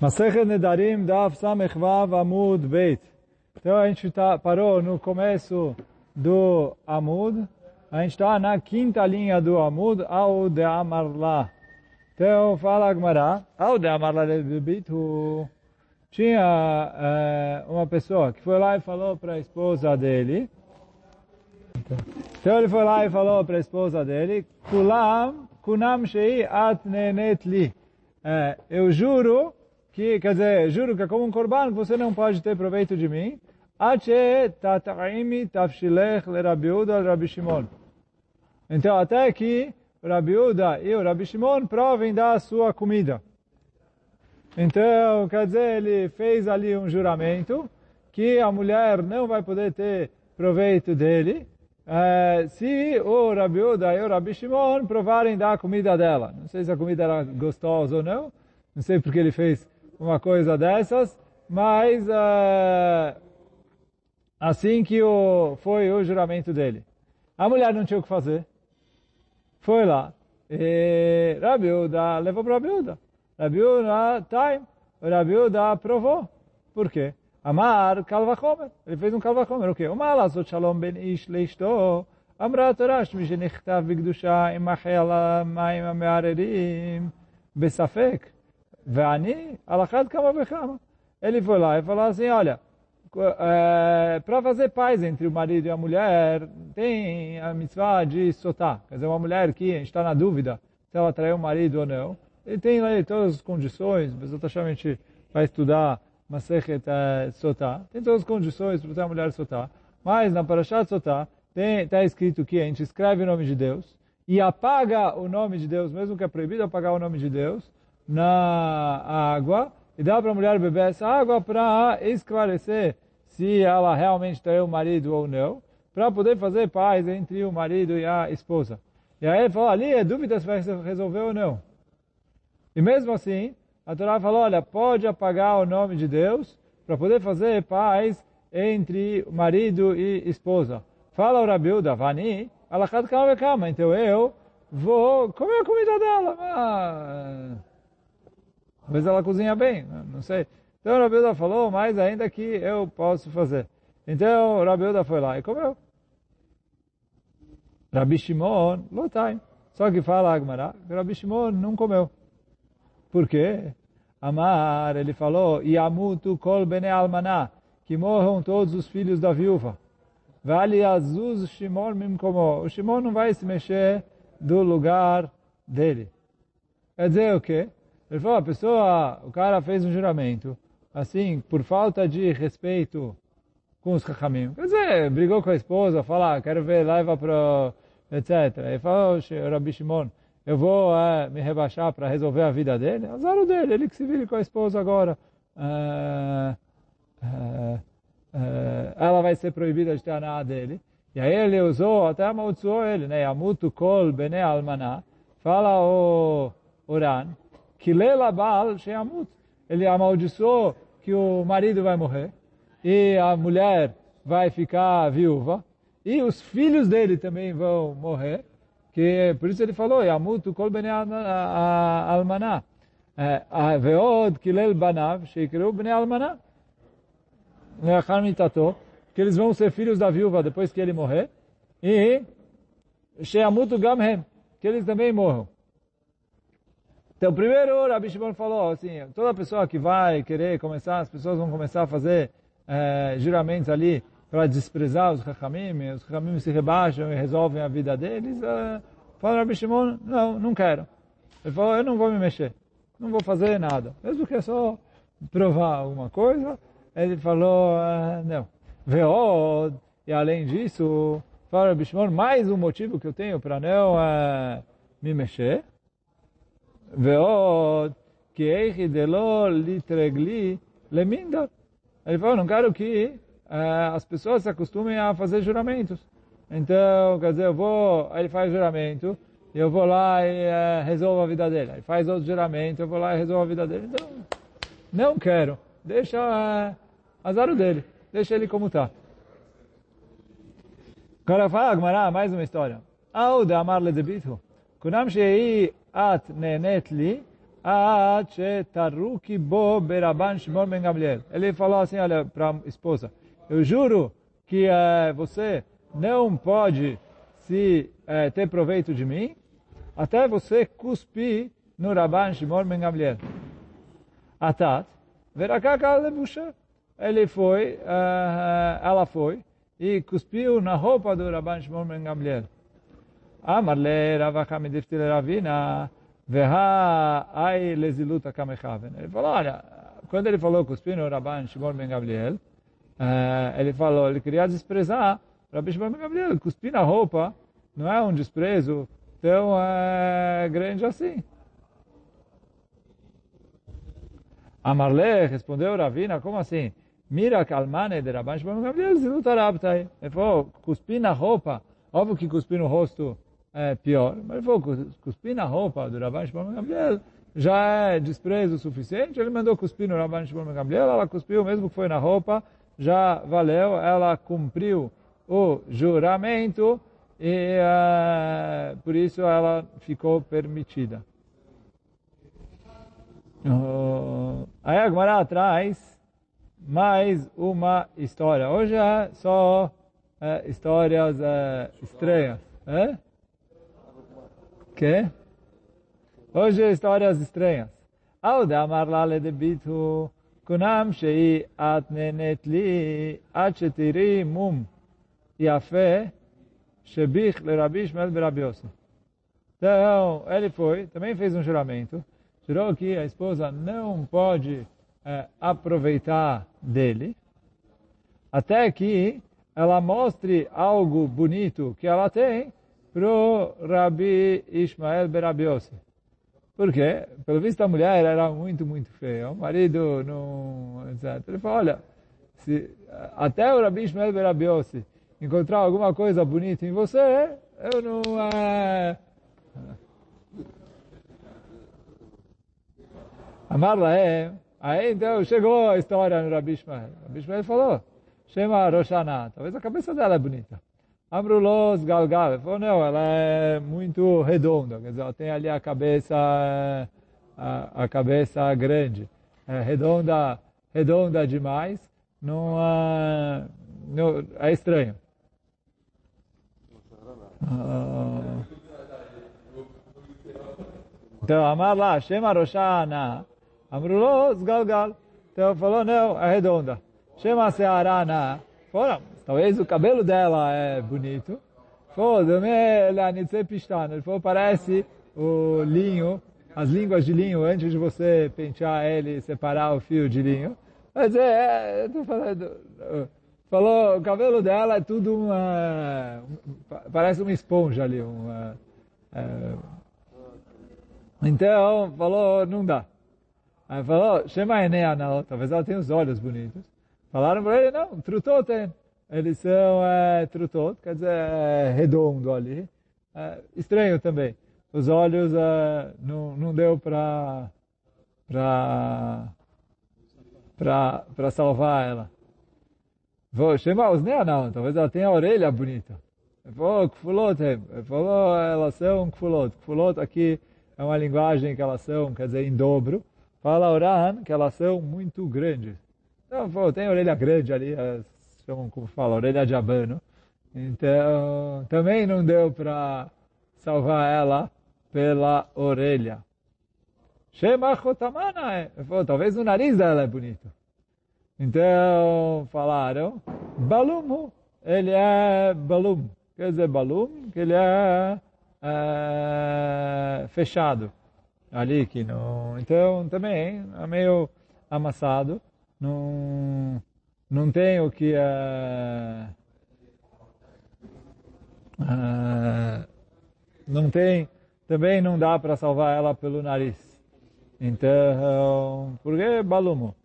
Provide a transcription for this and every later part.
Masechet Nedarim Daf Samech Vav Amud Beit. Então a gente tá, parou no começo do Amud. A gente está na quinta linha do Amud, ao de Amarla. Então fala Agmará, ao de Amarla de Bitu. Tinha é, uma pessoa que foi lá e falou para a esposa dele. Então ele foi lá e falou para a esposa dele, Kulam, Kunam Shei At Nenet Li. É, eu juro que, quer dizer, juro que é como um corban você não pode ter proveito de mim. Então, até que Rabi Uda e o Rabi Shimon provem da sua comida. Então, quer dizer, ele fez ali um juramento que a mulher não vai poder ter proveito dele é, se o Rabi Uda e o Rabi Shimon provarem da comida dela. Não sei se a comida era gostosa ou não, não sei porque ele fez uma coisa dessas, mas uh, assim que o, foi o juramento dele. A mulher não tinha o que fazer. Foi lá. E Rabiuda levou para Rabiuda. Rabiuda, time. Rabiuda aprovou. Por quê? Amar kalvachomer. Ele fez um kalvachomer. O quê? O malazot shalom ben ish leishto. אמרה התורה שמי שנכתב בקדושה עם החייל המים המערערים בספק Vani, alachad kama vechama. Ele foi lá e falou assim, olha, é, para fazer paz entre o marido e a mulher, tem a mitzvah de sotar. Quer dizer, uma mulher que está na dúvida se ela traiu o marido ou não. Ele tem lá todas as condições, exatamente vai estudar Masechet é, Sotá. Tem todas as condições para a mulher sotar. Mas na Parashat Sotá está escrito que a gente escreve o nome de Deus e apaga o nome de Deus, mesmo que é proibido apagar o nome de Deus, na água e dá para a mulher beber essa água para esclarecer se ela realmente traiu o marido ou não, para poder fazer paz entre o marido e a esposa. E aí ele falou, ali é dúvida se vai resolver ou não. E mesmo assim, a Torá falou, olha, pode apagar o nome de Deus para poder fazer paz entre marido e esposa. Fala o Rabiuda, Vani, alachat kama então eu vou comer a comida dela. Mas... Talvez ela cozinha bem, não sei. Então Rabiuda falou, mas ainda que eu posso fazer. Então Rabiuda foi lá e comeu. Rabi Shimon, lotai. Só que fala Agmará, Rabi Shimon não comeu. Por quê? Amar, ele falou, Yamutu kol bene almaná, que morram todos os filhos da viúva. Vale azuz Shimon mimkomo. O Shimon não vai se mexer do lugar dele. Quer dizer o quê? Ele falou, a pessoa, o cara fez um juramento, assim, por falta de respeito com os Chachamim. Quer dizer, brigou com a esposa, fala, ah, quero ver, leva para, etc. Ele falou, Rabi Shimon, eu vou é, me rebaixar para resolver a vida dele. Azar o dele, ele que se vire com a esposa agora. É, é, ela vai ser proibida de ter a dele. E aí ele usou, até amaldiçoou ele, né? Amutu kol bene almaná. Fala o Oran, que Leila Baal Sheamut, ele amaldiçoou que o marido vai morrer. E a mulher vai ficar viúva. E os filhos dele também vão morrer, que por isso ele falou, Yamut kol bnei almaná, é, veod kilel banav sheikru bnei almaná, leachar né, mitato, que eles vão ser filhos da viúva depois que ele morrer, e She'amut gamhem, que eles também morram. Então, primeiro, Rabi Shimon falou assim, toda pessoa que vai querer começar, as pessoas vão começar a fazer é, juramentos ali para desprezar os Chachamim, os Chachamim se rebaixam e resolvem a vida deles, é, fala Rabi Shimon, não, não quero. Ele falou, eu não vou me mexer, não vou fazer nada, mesmo que é só provar alguma coisa, ele falou, é, não. Veod, e além disso, fala Rabi Shimon, mais um motivo que eu tenho para não é, me mexer, Veot, que eich delol litregli lemindot. Ele falou, não quero que eh, as pessoas se acostumem a fazer juramentos. Então, quer dizer, eu vou, ele faz juramento, eu vou lá e uh, resolvo a vida dele. Ele faz outro juramento, eu vou lá e resolvo a vida dele. Então, não quero. Deixa uh, azar dele. Deixa ele como está. agora fala fala, mais uma história. Auda amar lezebitu. debito. Kunam shei את נהנית לי, Taruki bo beraban Shimon ben Gamliel. Ele falou assim, olha, para a esposa, eu juro que uh, você não pode se uh, ter proveito de mim, até você cuspir no Rabban Shimon ben Gamliel. Atat, verakaka lebusha. Ele foi, uh, ela foi, e cuspiu na roupa do Rabban Shimon ben Gamliel. Amar le Rav Acham difti le Ravina, veha ai leziluta kamechaven. Ele falou, olha, quando ele falou cuspiu no Rabban Shimon ben Gamliel, uh, ele falou, ele queria desprezar Rabbi Shimon ben Gamliel, cuspir na roupa não é um desprezo tão uh, grande assim. Amarle respondeu Ravina, como assim? Mira kalmane de Rabban Shimon Gamliel ziluta rabtai. Ele falou, cuspir na roupa, óbvio que cuspir no rosto é pior, mas falou, cuspir na roupa do Rabban Shimon Gamliel já é desprezo suficiente, ele mandou cuspir no Rabban Shimon Gamliel, ela cuspiu, mesmo que foi na roupa, já valeu, ela cumpriu o juramento e uh, por isso ela ficou permitida. Uh, aí a Gemara traz mais uma história. Hoje é só uh, histórias uh, estranhas. É? Que? Hoje histórias estranhas. Ao damar lá le debitu kunam shei at nenet li at shetiri mum yafé shebich le Rabi Ishmael Berabi. Então, ele foi, também fez um juramento, jurou que a esposa não pode é, aproveitar dele, até que ela mostre algo bonito que ela tem para o Rabi Ishmael Berabiosi. Por quê? Pelo visto a mulher era muito, muito feia. O marido não... Etc. Ele falou, olha, se, até o Rabi Ishmael Berabiosi encontrar alguma coisa bonita em você, eu não... É... Amarla é... Aí então chegou a história no Rabi. O Rabi Ishmael falou, chama Roshana. Talvez a cabeça dela é bonita. Amrulos Galgal. Ele falou, não, ela é muito redonda. Quer dizer, ela tem ali a cabeça, a, a cabeça grande. É redonda, redonda demais. Não, não, é estranho. Uh, então, Amar lá, Shema Roshana. Amrulos Galgal. Então falou, não, é redonda. Chama Searana. Falou, talvez o cabelo dela é bonito. Falou, Ele falou, parece o linho, as línguas de linho, antes de você pentear ele e separar o fio de linho. Mas é, é eu falando, falou, o cabelo dela é tudo uma, parece uma esponja ali. Uma, é, então, falou, não dá. Aí falou, Shema Enea talvez ela tenha os olhos bonitos. Falaram para ele, não, trutot tem. Eles são é, trutot, quer dizer, é, redondo ali. É, estranho também. Os olhos é, não, não deu para para salvar ela. Vou chamar os não, talvez ela tenha a orelha bonita. Falou, falou, elas são kfulot. Kfulot aqui é uma linguagem que elas são, quer dizer, em dobro. Fala Oran que elas são muito grandes. Então, pô, tem orelha grande ali, chamam como fala, orelha de abano. Então, também não deu para salvar ela pela orelha. Shema Chotamana é. Talvez o nariz dela é bonito. Então, falaram, Balum, ele é Balum. Quer dizer, Balum, que ele é, é fechado ali que não. Então também é meio amassado, não não tem o que uh, uh, não tem também não dá para salvar ela pelo nariz. Então, por que balumo?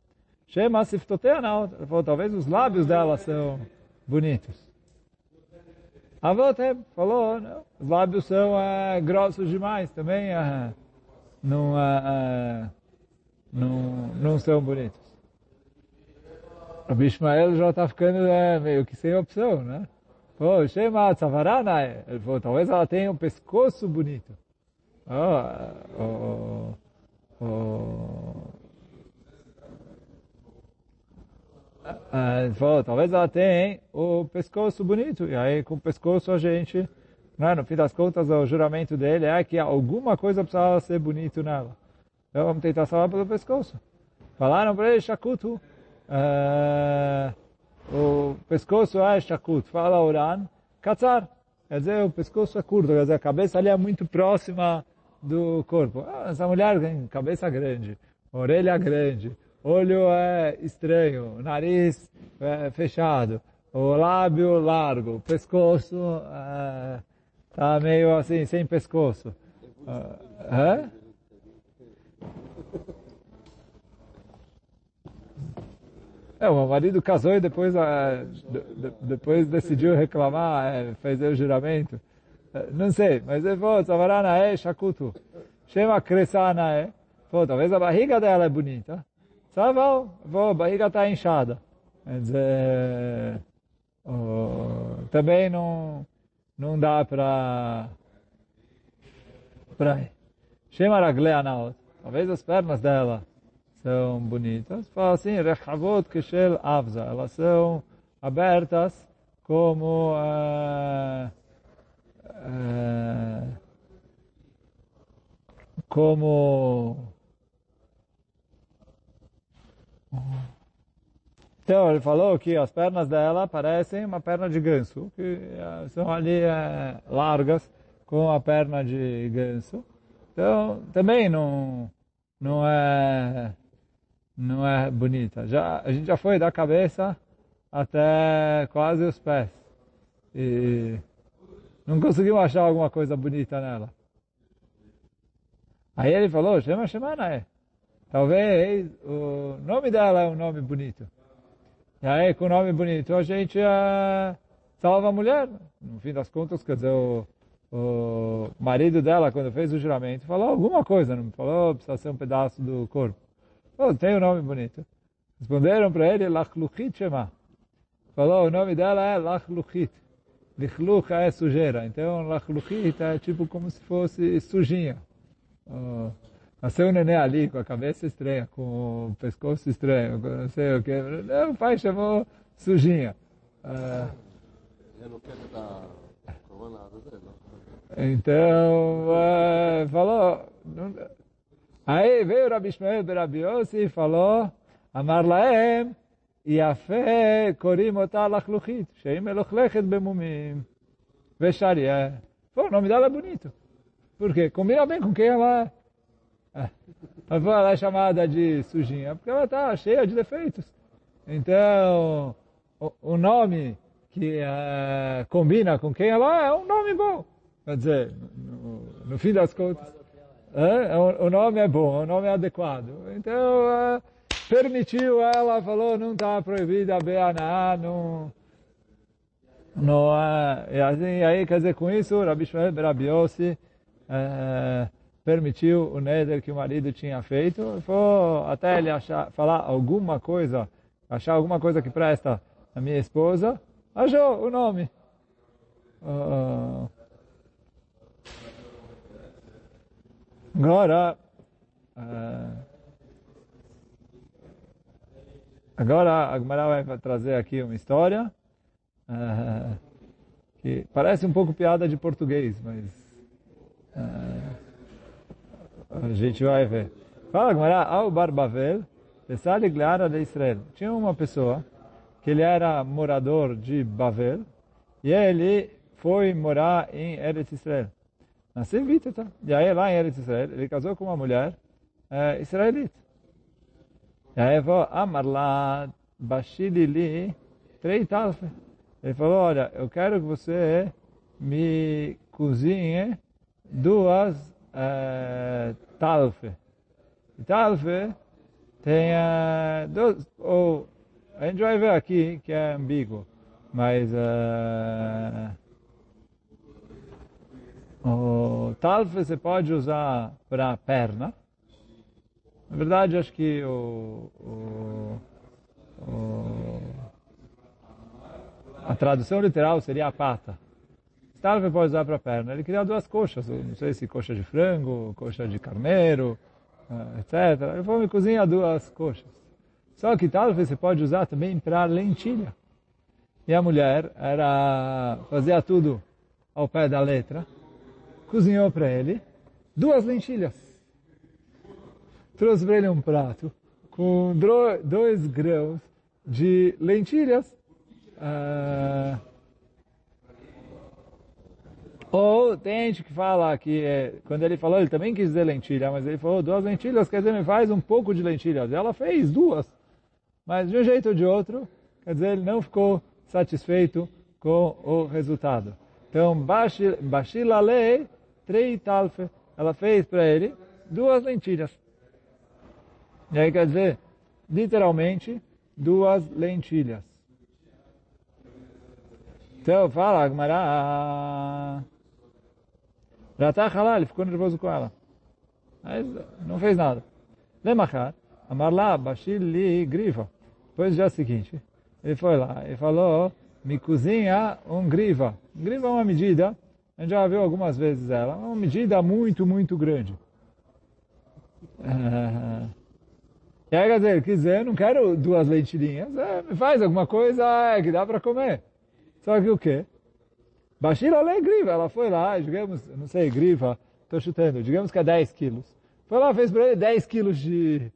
Shema siftotea não. Talvez os lábios dela são bonitos. Avotem falou, não, os lábios são uh, grossos demais também. Uh, não, não, não são bonitos. O Bishmael já está ficando uh, meio que sem opção, né? Pô, Shema Tzavarana, ele falou, talvez ela tenha um pescoço bonito. Oh, oh, o, falou, talvez ela tenha o pescoço bonito, e aí com o pescoço a gente, né, no fim das contas, o juramento dele é que alguma coisa precisava ser bonito nela. Então vamos tentar salvar pelo pescoço. Falaram para ele, Shakutu, uh, o pescoço é Shakut, fala Oran, Katzar, quer dizer, o pescoço é curto, quer dizer, a cabeça ali é muito próxima do corpo. Ah, essa mulher tem cabeça grande, orelha grande, olho é estranho, nariz é fechado, o lábio largo, o pescoço é, tá meio assim, sem pescoço. é? É, o marido casou e depois, é, depois decidiu reclamar, é, fez o juramento. É, não sei, mas ele falou, Savarana é Shakutu. Kresana é. Pô, talvez a barriga dela é bonita. Só vou, vou, a barriga está inchada. Quer dizer, oh, também não, não dá para... para Shema Ragleanaot. Talvez as pernas dela são bonitas. Fala assim, Rechavot Keshel Avza. Elas são abertas como... Uh, uh, como então, ele falou que as pernas dela parecem uma perna de ganso, que eh, são ali é, largas com a perna de ganso. Então, também não, não é, não é bonita. Já, a gente já foi da cabeça até quase os pés. E não conseguimos achar alguma coisa bonita nela. Aí ele falou, chama Shemana é. Talvez o nome dela é um nome bonito. E aí, com o nome bonito, a gente uh, salva a mulher. No fim das contas, quer dizer, o, o marido dela, quando fez o juramento, falou alguma coisa, não falou, precisa ser um pedaço do corpo. Oh, tem um nome bonito. Responderam para ele, Lachluchit Shema. Falou, o nome dela é Lachluchit. Lichluch é sujeira. Então, Lachluchit é tipo como se fosse sujinha. Oh. Nasceu um neném ali com a cabeça estranha, com o pescoço estranho, não sei o que. O pai chamou sujinha. Ah. Então, uh, falou... Aí veio Rabi Shmuel Berabi Yossi e falou, Amar Laem, Yafé Korim Otá Lachluchit, Sheim Elochlechet Bemumim, Vesharia. Pô, o nome dela é bonito. Por quê? Combina bem com quem ela é. Ah, ela é chamada de sujinha, porque ela está cheia de defeitos. Então, o, o nome que eh, combina com quem ela é, é um nome bom. Quer dizer, no, no fim das contas é, o, o, nome é bom, o nome é adequado. Então, uh, permitiu ela, falou, não está proibida a Beaná, não... não uh, e assim, aí, quer dizer, com isso, Rabi Shmuel Berabiossi, uh, permitiu o neder que o marido tinha feito, foi até ele achar, falar alguma coisa, achar alguma coisa que presta a minha esposa, achou o nome. Uh, agora, uh, agora a Gemara vai trazer aqui uma história uh, que parece um pouco piada de português, mas a gente vai ver. Fala, Gmará, ao Barbavel, Pesade Glara de Israel. Tinha uma pessoa que ele era morador de Bavel e ele foi morar em Eretz Israel. Em Viteta. E aí lá em Eretz Israel, ele casou com uma mulher é, israelita. E aí falou, Amarla Bashilili Treitalfe. Ele falou, olha, eu quero que você me cozinhe duas uh, talfe. Talfe tem uh, dois, ou a gente vai ver aqui que é ambíguo, mas uh, o talfe você pode usar para perna. Na verdade, acho que o, o, o, a tradução literal seria a pata. Talvez pode usar para a perna. Ele queria duas coxas, não sei se coxa de frango, coxa de carneiro, etc. Ele falou, me cozinha duas coxas. Só que talvez você pode usar também para lentilha. E a mulher era fazia tudo ao pé da letra, cozinhou para ele duas lentilhas. Trouxe para ele um prato com dois grãos de lentilhas. Uh, ou tem gente que fala que, é, quando ele falou, ele também quis dizer lentilha, mas ele falou duas lentilhas, quer dizer, me faz um pouco de lentilhas. Ela fez duas. Mas de um jeito ou de outro, quer dizer, ele não ficou satisfeito com o resultado. Então, Bashilale Trei Talfe, ela fez para ele duas lentilhas. E aí quer dizer, literalmente, duas lentilhas. Então, fala, Agmará. Ratá Halal, ficou nervoso com ela. Mas não fez nada. Lemachar, Amarlá, Bashil li griva. Depois, dia seguinte, ele foi lá e falou, me cozinha um griva. Griva é uma medida, a gente já viu algumas vezes ela, uma medida muito, muito grande. E aí, quer dizer, quiser, eu não quero duas lentilhinhas, é, me faz alguma coisa é, que dá para comer. Só que o quê? Bashira é griva. Ela foi lá, digamos, não sei, griva, estou chutando, digamos que é 10 quilos. Foi lá, fez para ele 10 quilos de,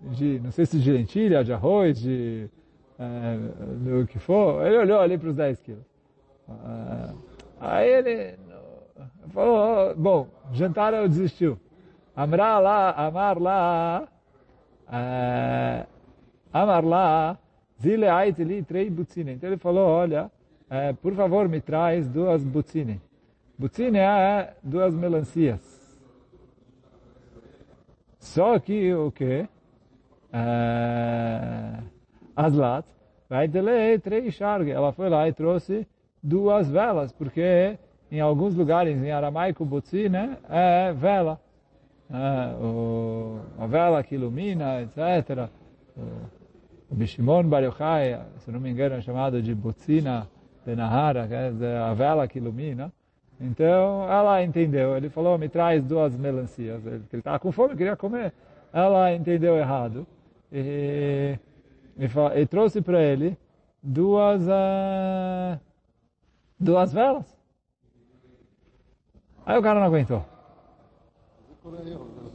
de, não sei se de lentilha, de arroz, de, é, do que for. Ele olhou ali para os 10 quilos. É, aí ele falou, bom, jantar eu desistiu. Amar lá, amar lá, é, amar lá, zile aiteli trei butzine. Então ele falou, olha, é, por favor, me traz duas butzine. Butzine é duas melancias. Só que o que? É, Aslat, vai dele três charge. Ela foi lá e trouxe duas velas, porque em alguns lugares em aramaico butzine é vela. É, o, a vela que ilumina, etc. O Bishimon Bar Yochai, se não me engano, é chamado de butzina Benahara, quer dizer, a vela que ilumina. Então, ela entendeu. Ele falou, me traz duas melancias. Ele estava com fome, queria comer. Ela entendeu errado. E, e, e trouxe para ele duas, uh, duas velas. Aí o cara não aguentou.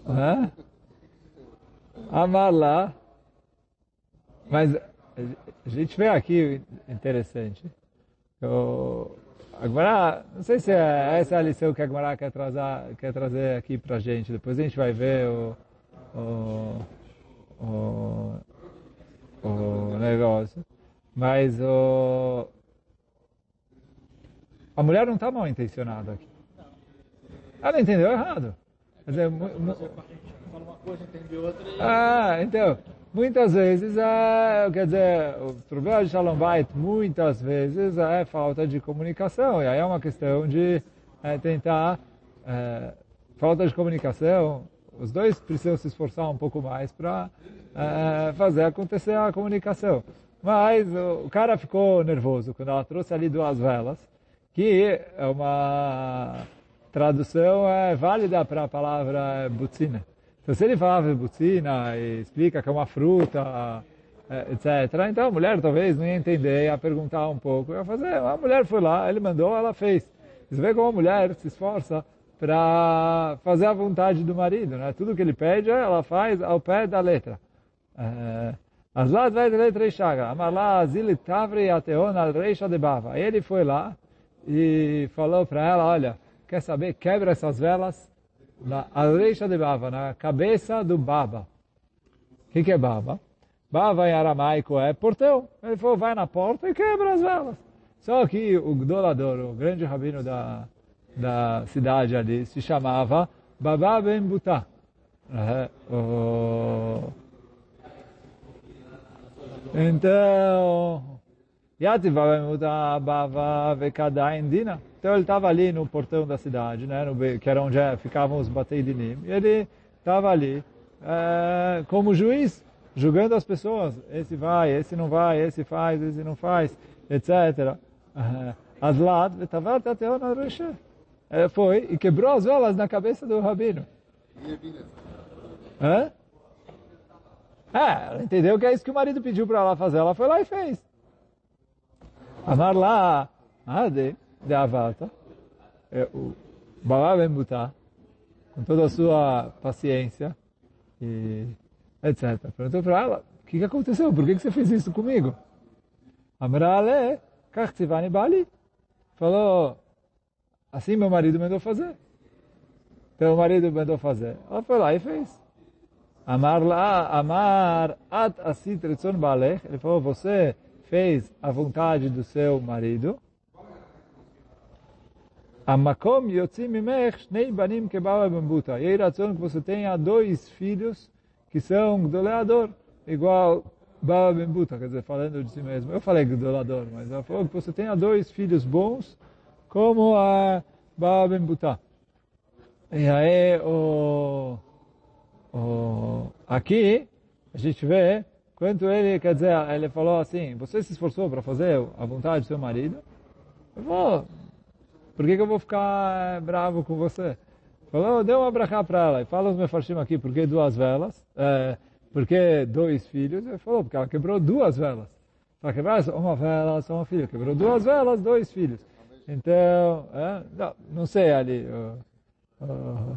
É? Amar lá. Mas a gente vê aqui interessante. Eu, não sei se é, essa é a lição que a Agmará quer, quer trazer aqui para a gente. Depois a gente vai ver o, o, o, o negócio. Mas o, a mulher não está mal intencionada aqui. Ela entendeu errado. Quer dizer, fala uma coisa, entende outra e... Ah, então, muitas vezes, é, quer dizer, o problema de Shalom Bait, muitas vezes, é falta de comunicação. E aí é uma questão de é, tentar, é, falta de comunicação, os dois precisam se esforçar um pouco mais para é, fazer acontecer a comunicação. Mas o, o cara ficou nervoso quando ela trouxe ali duas velas, que é uma tradução é válida para a palavra butzina. Então, se ele falava butzina e explica que é uma fruta, é, etc., então a mulher talvez não ia entender, ia perguntar um pouco, ia fazer. A mulher foi lá, ele mandou, ela fez. Você vê como a mulher se esforça para fazer a vontade do marido, né? Tudo que ele pede, ela faz ao pé da letra. As lá vai de letra e chaga. Amarla zili tavri ateon al de bava. Ele foi lá e falou para ela, olha, quer saber, quebra essas velas na areixa de bava, na cabeça do baba. O que, que é baba? Baba em aramaico é portão. Ele falou, vai na porta e quebra as velas. Só que o Gdolador, o grande rabino da, da cidade ali, se chamava Baba Ben Butá. É, o... Então, Então ele estava ali no portão da cidade, né, no, que era onde é, ficavam os Bateidinim, e ele estava ali é, como juiz, julgando as pessoas. Esse vai, esse não vai, esse faz, esse não faz, etc. Ateu na Foi e quebrou as velas na cabeça do rabino. Hã? É, ela entendeu que é isso que o marido pediu para ela fazer. Ela foi lá e fez. Amar lá, Ade, de Avalta, é o Balá Ben Butá, com toda a sua paciência, e etc. Perguntou para ela, o que, que aconteceu? Por que, que você fez isso comigo? Amrale, Kachtivani Bali. Falou, assim meu marido mandou fazer. O marido mandou fazer. Ela foi lá e fez. Amar lá, amar at asit retzon balech. Ele falou, você fez a vontade do seu marido. Amakom yotzim shnei banim kebala bambuta. E aí razão que você tenha dois filhos que são gdoleador, igual Baba Bembuta, quer dizer, falando de si mesmo. Eu falei gdolador, mas ela falou que você tenha dois filhos bons, como a Baba Bembuta. E aí, o, o, aqui, a gente vê quanto ele, quer dizer, ele falou assim, você se esforçou para fazer a vontade do seu marido? Eu vou, por que, que eu vou ficar bravo com você? Falou, deu uma brachá para ela. E fala os mefarshim aqui, por que duas velas? É, por que dois filhos? Ele falou, porque ela quebrou duas velas. Para quebrar uma vela, só uma filha. Quebrou duas velas, dois filhos. Então, é, não, não, sei ali,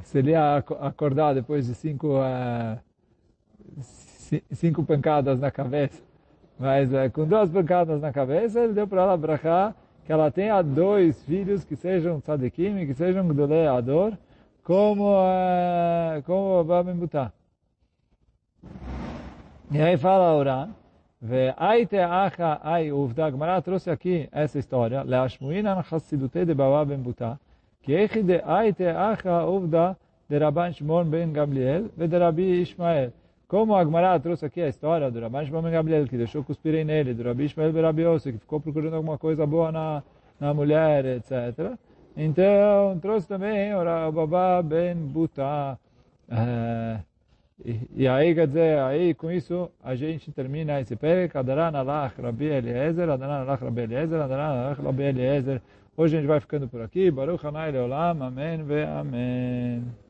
se ele ia acordar depois de cinco, uh, cinco pancadas na cabeça. Mas com duas pancadas na cabeça, ele deu para ela brachá que ela tenha dois filhos que sejam tzadikim, que sejam gdolei como, uh, como Butá. E aí fala Urã, Ve'aite acha ai uvda, Gmará trouxe aqui essa história, Le'ashmuinan chassidute de Baba ben Butá, que echi de aite acha uvda de Rabban Shimon ben Gabriel e de Rabi Ishmael. Como a Gmará trouxe aqui a história do Rabban Shimon Gabriel, que deixou cuspirem nele, do Rabi Ishmael ben Rabi Yossi, que ficou procurando alguma coisa boa na, na mulher, etc., então, trouxe também o Babá Ben Buta. Uh, e, e, aí, quer dizer, aí com isso a gente termina esse perek. Adaran alach Rabi Eliezer, Adaran alach Rabi Eliezer, Adaran alach Rabi Eliezer. Hoje a gente vai ficando por aqui. Baruch Hanai Leolam. Amém ve Amém.